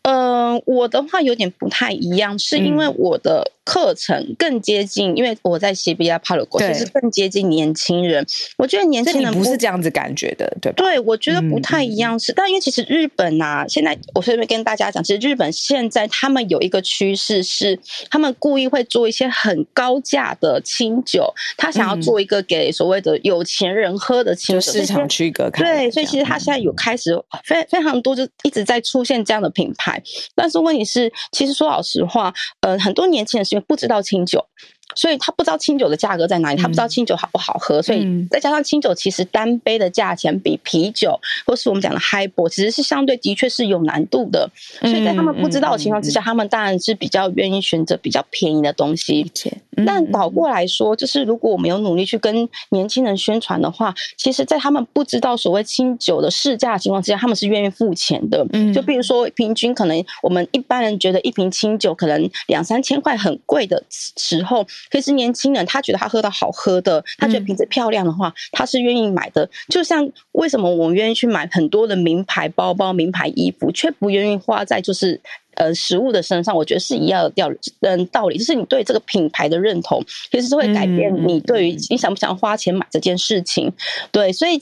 嗯、我的话有点不太一样，是因为嗯我的课程更接近，因为我在 CBA 帕鲁国，对其实更接近年轻人。我觉得年轻人不是这样子感觉的，对吧？对，我觉得不太嗯一样是，但因为其实日本啊，现在我顺便跟大家讲，其实日本现在他们有一个趋势是，他们故意会做一些很高价的清酒，他想要嗯做一个给所谓的有钱人喝的清就酒，市场区隔开。对，所以其实他现在有开始非非常多，就一直在出现这样的品牌。但是问题是，其实说老实话，呃，很多年轻人就不知道清酒。所以他不知道清酒的价格在哪里，他不知道清酒好不好喝，所以嗯。再加上清酒其实单杯的价钱比啤酒或是我们讲的 high ball 其实是相对的确是有难度的，所以在他们不知道的情况之下，他们当然是比较愿意选择比较便宜的东西。嗯但倒过来说，就是如果我们有努力去跟年轻人宣传的话，其实，在他们不知道所谓清酒的市价的情况之下，他们是愿意付钱的。嗯。就比如说，平均可能我们一般人觉得一瓶清酒可能两三千块很贵的时候，可是年轻人他觉得他喝到好喝的，他觉得嗯瓶子漂亮的话，他是愿意买的。就像为什么我们愿意去买很多的名牌包包、名牌衣服，却不愿意花在就是。呃，食物的身上，我觉得是一样的道理。嗯，道理就是你对这个品牌的认同，其实是会改变嗯你对于你想不想花钱买这件事情。对，所以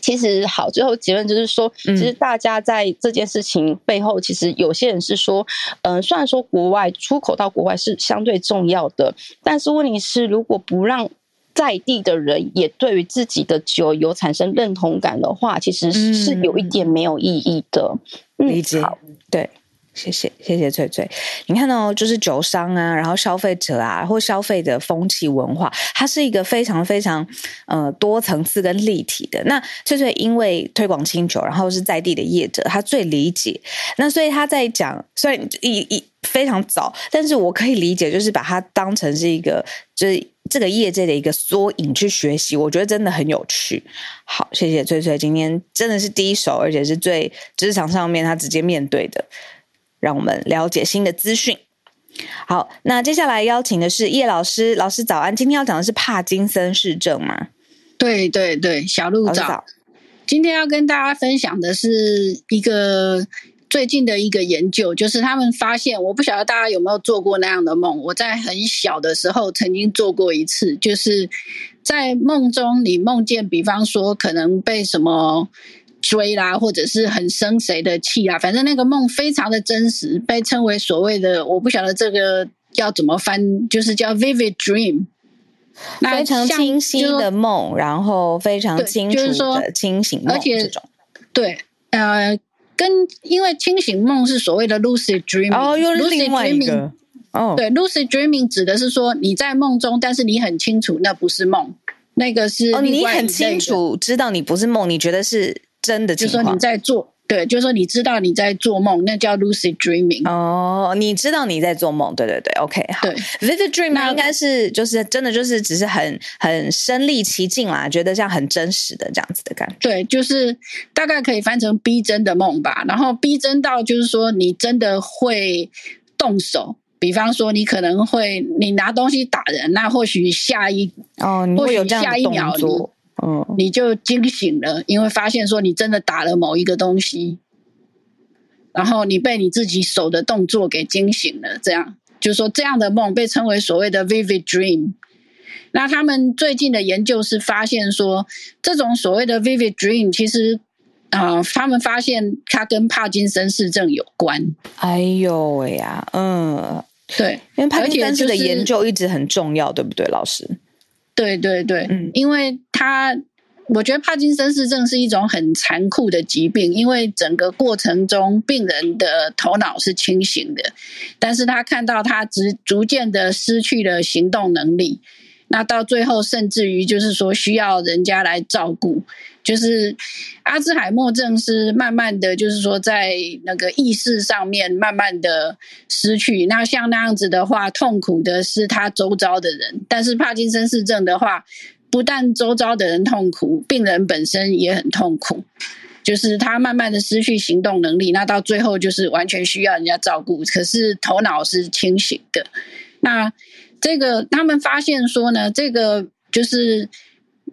其实好，最后结论就是说，嗯其实大家在这件事情背后，其实有些人是说，嗯、虽然说国外出口到国外是相对重要的，但是问题是，如果不让在地的人也对于自己的酒有产生认同感的话，其实是是有一点没有意义的。嗯理解好，对。谢谢，谢谢翠翠。你看哦，就是酒商啊，然后消费者啊，或消费的风气文化，它是一个非常非常呃多层次跟立体的。那翠翠因为推广清酒，然后是在地的业者，他最理解。那所以他在讲，虽然一一非常早，但是我可以理解，就是把它当成是一个就是这个业界的一个缩影去学习，我觉得真的很有趣。好，谢谢翠翠，今天真的是第一手，而且是最职场上面他直接面对的，让我们了解新的资讯。好，那接下来邀请的是叶老师，老师早安。今天要讲的是帕金森氏症吗？对对对，小鹿早早。。今天要跟大家分享的是一个最近的一个研究，就是他们发现，我不晓得大家有没有做过那样的梦。我在很小的时候曾经做过一次，就是在梦中你梦见，比方说可能被什么。追啦，或者是很生谁的气啊，反正那个梦非常的真实，被称为所谓的我不晓得这个要怎么翻，就是叫 vivid dream。那非常清晰的梦，然后非常清楚的清醒梦，而且这种。对，呃，跟因为清醒梦是所谓的 lucid dreaming，哦，又是 lucid 另外一 dreaming 个哦，对，lucid dreaming 指的是说你在梦中，但是你很清楚那不是梦，那个是哦，你很清楚知道你不是梦，你觉得是真的情况就是说你。在做，对，就是说你知道你在做梦，那叫 lucid dreaming。哦，你知道你在做梦，对对对，OK，好。对 Vivid dream 那应该是就是真的就是只是很很身临其境啦，觉得像很真实的这样子的感觉。对，就是大概可以翻成逼真的梦吧。然后逼真到就是说，你真的会动手，比方说你可能会你拿东西打人，那或许下一哦，你会有这样的下一秒动作，嗯，你就惊醒了，因为发现说你真的打了某一个东西，然后你被你自己手的动作给惊醒了，这样就是说这样的梦被称为所谓的 vivid dream。那他们最近的研究是发现说，这种所谓的 vivid dream 其实啊、呃他们发现它跟帕金森氏症有关。哎呦喂呀，嗯，对，因为帕金森氏的研究一直很重要，对不对，老师？对对对，嗯因为他，我觉得帕金森氏症是一种很残酷的疾病，因为整个过程中病人的头脑是清醒的，但是他看到他逐逐渐的失去了行动能力，那到最后甚至于就是说需要人家来照顾。就是阿兹海默症是慢慢的，就是说在那个意识上面慢慢的失去。那像那样子的话，痛苦的是他周遭的人；但是帕金森氏症的话，不但周遭的人痛苦，病人本身也很痛苦。就是他慢慢的失去行动能力，那到最后就是完全需要人家照顾，可是头脑是清醒的。那这个他们发现说呢，这个就是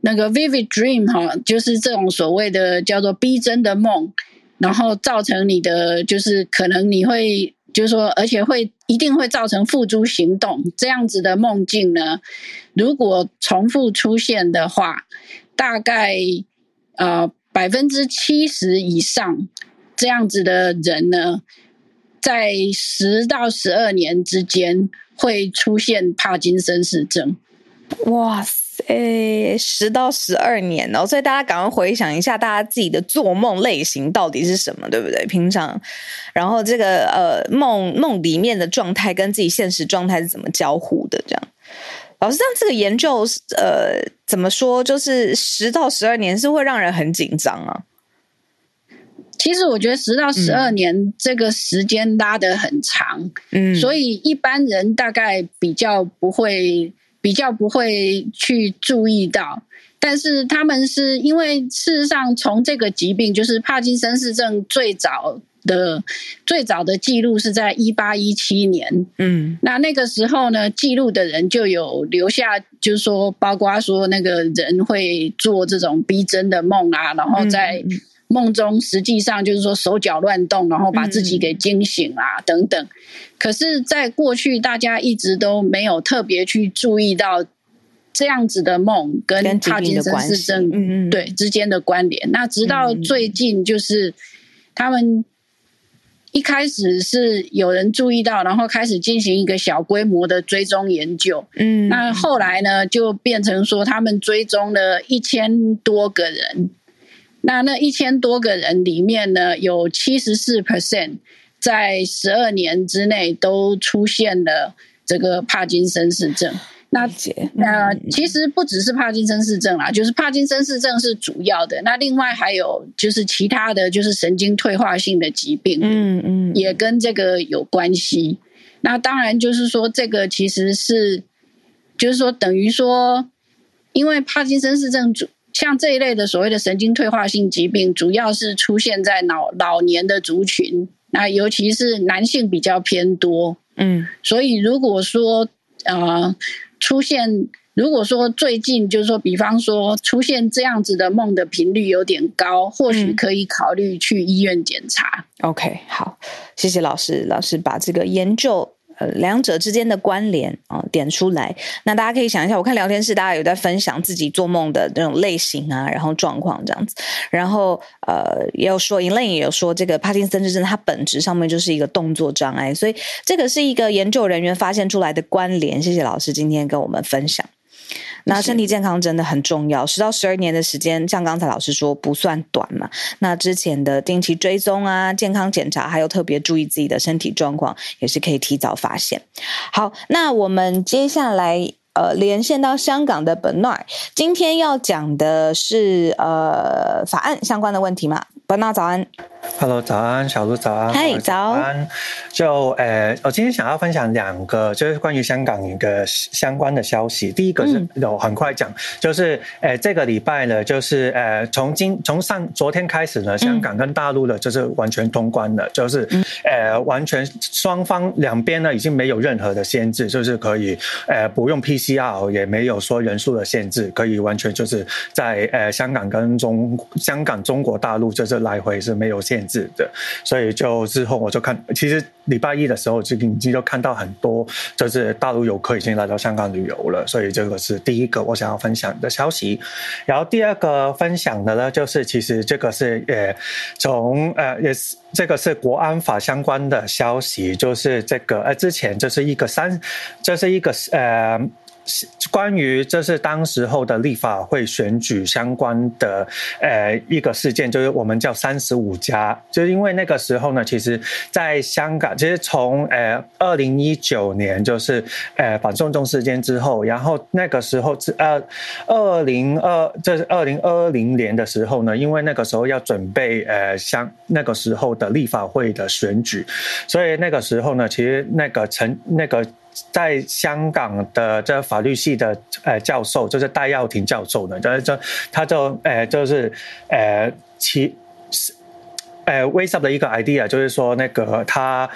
那个 vivid dream 哈，就是这种所谓的叫做逼真的梦，然后造成你的就是可能你会就是说，而且会一定会造成付诸行动这样子的梦境呢，如果重复出现的话，大概呃。百分之七十以上这样子的人呢，在十到十二年之间会出现帕金森氏症。哇塞，十到十二年哦！所以大家赶快回想一下，大家自己的做梦类型到底是什么，对不对？平常，然后这个呃梦梦里面的状态跟自己现实状态是怎么交互的？这样。老师，这个研究呃，怎么说？就是十到十二年是会让人很紧张啊。其实我觉得十到十二年这个时间拉得很长，嗯，所以一般人大概比较不会，比较不会去注意到。但是他们是因为事实上，从这个疾病就是帕金森氏症最早。的最早的记录是在一八一七年，嗯，那那个时候呢，记录的人就有留下，就是说，包括说那个人会做这种逼真的梦啊，然后在梦中实际上就是说手脚乱动，然后把自己给惊醒啊等等。可是，在过去大家一直都没有特别去注意到这样子的梦跟帕金森氏症，嗯嗯，对之间的关联。那直到最近，就是他们。一开始是有人注意到，然后开始进行一个小规模的追踪研究。嗯，那后来呢，就变成说他们追踪了一千多个人。那那一千多个人里面呢，有七十四 percent 在十二年之内都出现了这个帕金森氏症。那那其实不只是帕金森氏症啦，就是帕金森氏症是主要的。那另外还有就是其他的就是神经退化性的疾病，嗯嗯，也跟这个有关系。那当然就是说这个其实是就是说等于说，因为帕金森氏症主像这一类的所谓的神经退化性疾病，主要是出现在老老年的族群，那尤其是男性比较偏多，嗯，所以如果说啊。出现，如果说最近就是说，比方说出现这样子的梦的频率有点高，或许可以考虑去医院检查。OK，好，谢谢老师，老师把这个研究。呃，两者之间的关联啊，点出来。那大家可以想一下，我看聊天室大家有在分享自己做梦的那种类型啊，然后状况这样子。然后呃，也有说，尹类也有说，这个帕金森症它本质上面就是一个动作障碍，所以这个是一个研究人员发现出来的关联。谢谢老师今天跟我们分享。那身体健康真的很重要，十到十二年的时间，像刚才老师说不算短嘛。那之前的定期追踪啊、健康检查，还有特别注意自己的身体状况，也是可以提早发现。好，那我们接下来呃连线到香港的本奈，今天要讲的是呃法案相关的问题嘛？本奈早安。Hello，早安，小鹿，早安。嗨，早安。就呃，我今天想要分享两个，就是关于香港一个相关的消息。第一个是，有很快讲，就是呃，这个礼拜呢，就是呃，从今从上昨天开始呢，香港跟大陆的就是完全通关了，就是呃，完全双方两边呢已经没有任何的限制，就是可以呃不用 PCR，也没有说人数的限制，可以完全就是在呃香港跟中香港中国大陆就是来回是没有限。限制的，所以就之后我就看，其实礼拜一的时候就已经就看到很多，就是大陆游客已经来到香港旅游了，所以这个是第一个我想要分享的消息。然后第二个分享的呢，就是其实这个是呃从呃也是这个是国安法相关的消息，就是这个呃之前就是一个三，这是一个呃。关于这是当时候的立法会选举相关的呃一个事件，就是我们叫三十五家，就是因为那个时候呢，其实在香港，其实从呃二零一九年就是呃反送中事件之后，然后那个时候是呃二零二这是二零二零年的时候呢，因为那个时候要准备呃相那个时候的立法会的选举，所以那个时候呢，其实那个成那个。在香港的这法律系的呃教授，就是戴耀廷教授呢，就就他就呃就是呃其。呃 w a s up 的一个 idea 就是说，那个他，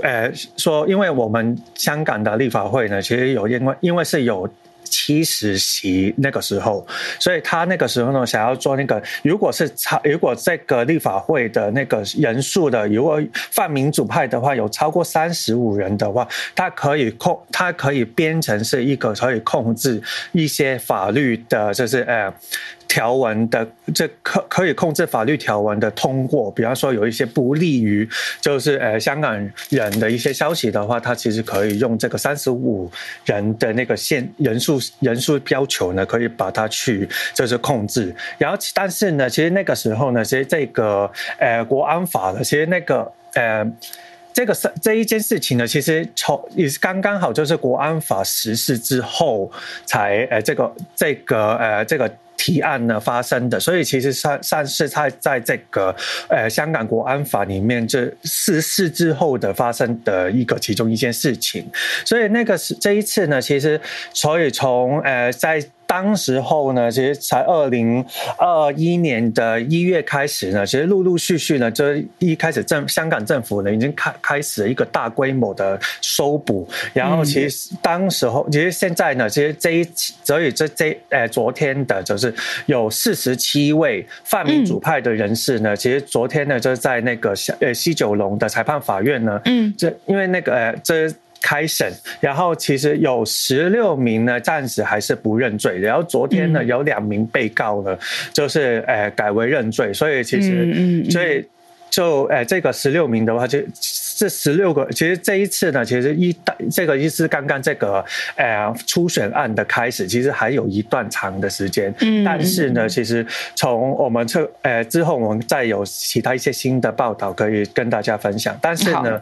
呃，说，因为我们香港的立法会呢，其实有因为因为是有。七十席那个时候，所以他那个时候呢，想要做那个，如果是超，如果这个立法会的那个人数的，如果泛民主派的话有超过三十五人的话，他可以控，他可以编成是一个可以控制一些法律的，就是呃条文的，这可可以控制法律条文的通过。比方说有一些不利于就是呃香港人的一些消息的话，他其实可以用这个三十五人的那个限人数。人数要求呢，可以把它去就是控制，然后但是呢，其实那个时候呢，其实这个呃国安法的，其实那个呃这个是这一件事情呢，其实从也是刚刚好就是国安法实施之后才呃这个这个呃这个。提案呢发生的，所以其实算算是他在这个呃香港国安法里面这四四之后的发生的一个其中一件事情，所以那个是这一次呢，其实所以从呃在。当时候呢，其实才二零二一年的一月开始呢，其实陆陆续续呢，就一开始政香港政府呢已经开开始了一个大规模的收捕，然后其实当时候，其实现在呢，其实这一所以这这呃昨天的就是有四十七位泛民主派的人士呢，其实昨天呢就是在那个呃西九龙的裁判法院呢，嗯，这因为那个呃这。开审，然后其实有十六名呢，暂时还是不认罪。然后昨天呢，有两名被告呢，就是呃改为认罪。所以其实，所以就呃这个十六名的话就。这十六个，其实这一次呢，其实一这个意思刚刚这个呃初选案的开始，其实还有一段长的时间。嗯，但是呢，其实从我们这呃之后，我们再有其他一些新的报道可以跟大家分享。但是呢，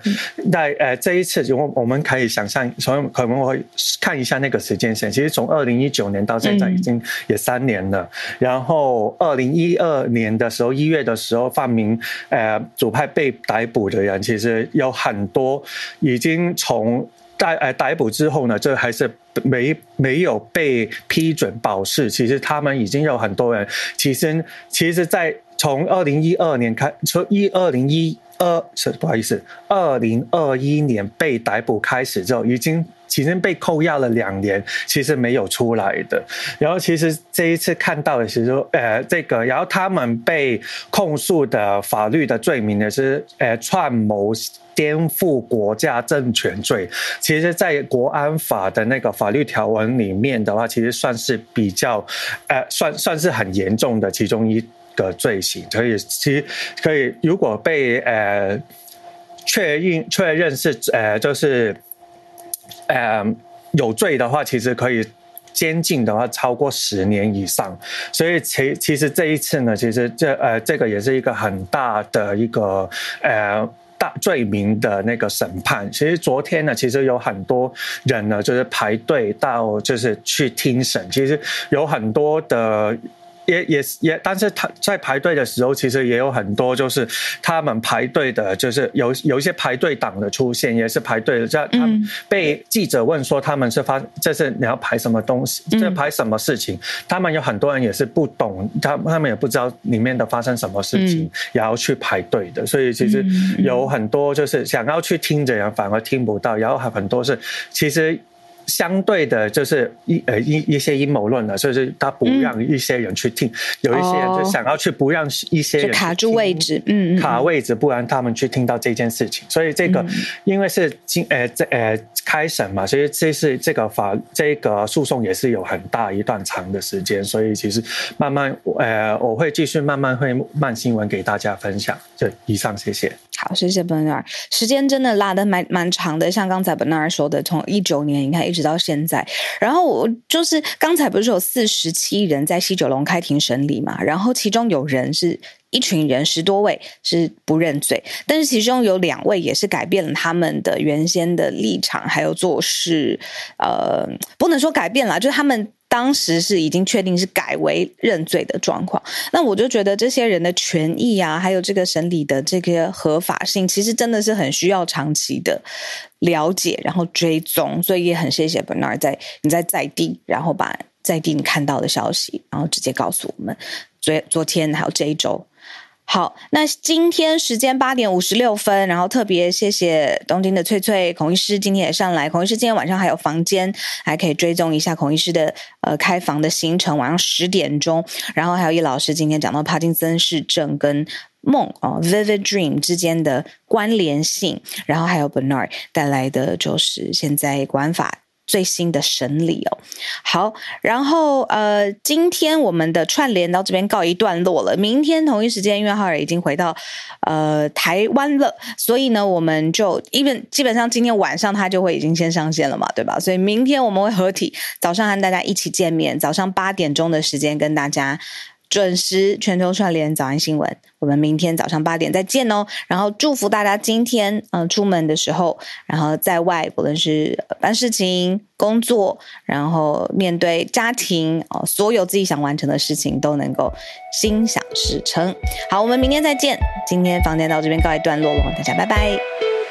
在呃这一次，我我们可以想象，从可能会看一下那个时间线。其实从二零一九年到现在已经也三年了。然后二零一二年的时候，一月的时候，范明呃主派被逮捕的人，其实有。有很多已经从逮呃逮捕之后呢，这还是没没有被批准保释。其实他们已经有很多人，其实其实，在从二零一二年开，从一二零一二是不好意思，二零二一年被逮捕开始之后，已经。其实被扣押了两年，其实没有出来的。然后其实这一次看到的，其实呃，这个，然后他们被控诉的法律的罪名呢是呃串谋颠覆国家政权罪。其实，在国安法的那个法律条文里面的话，其实算是比较呃算算是很严重的其中一个罪行。可以，其实可以，如果被呃确认确认是呃就是。呃，有罪的话，其实可以监禁的话超过十年以上。所以其其实这一次呢，其实这呃这个也是一个很大的一个呃大罪名的那个审判。其实昨天呢，其实有很多人呢，就是排队到就是去听审。其实有很多的。也也也，但是他在排队的时候，其实也有很多，就是他们排队的，就是有有一些排队党的出现，也是排队的。这他们被记者问说他们是发，这是你要排什么东西，这排什么事情？他们有很多人也是不懂，他他们也不知道里面的发生什么事情，也要去排队的。所以其实有很多就是想要去听的人，反而听不到。然后还很多是其实。相对的，就是一呃一一些阴谋论的，就是他不让一些人去听，有一些人就想要去不让一些人卡住位置，嗯，卡位置，不然他们去听到这件事情。所以这个因为是今呃这呃开审嘛，所以这是这个法这个诉讼也是有很大一段长的时间，所以其实慢慢呃我会继续慢慢会慢新闻给大家分享。就以上，谢谢。好，谢谢 Bernard。时间真的拉的蛮蛮长的，像刚才 Bernard 说的，从一九年你看一直到现在。然后我就是刚才不是有四十七人在西九龙开庭审理嘛？然后其中有人是一群人十多位是不认罪，但是其中有两位也是改变了他们的原先的立场还有做事。呃，不能说改变了，就是他们当时是已经确定是改为认罪的状况，那我就觉得这些人的权益啊，还有这个审理的这个合法性，其实真的是很需要长期的了解，然后追踪。所以也很谢谢 Bernard 在你在在地，然后把在地你看到的消息，然后直接告诉我们。昨昨天还有这一周。好，那今天时间八点五十六分，然后特别谢谢东京的翠翠孔医师今天也上来，孔医师今天晚上还有房间，还可以追踪一下孔医师的呃开房的行程，晚上十点钟，然后还有叶老师今天讲到帕金森氏症跟梦哦 vivid dream 之间的关联性，然后还有 Bernard 带来的就是现在管法。最新的审理哦，好，然后呃，今天我们的串联到这边告一段落了。明天同一时间，因为浩尔已经回到呃台湾了，所以呢，我们就因为基本上今天晚上他就会已经先上线了嘛，对吧？所以明天我们会合体，早上和大家一起见面，早上八点钟的时间跟大家。准时全球串联早安新闻，我们明天早上八点再见哦。然后祝福大家今天嗯出门的时候，然后在外不论是办事情、工作，然后面对家庭哦，所有自己想完成的事情都能够心想事成。好，我们明天再见。今天房间到这边告一段落了，大家拜拜。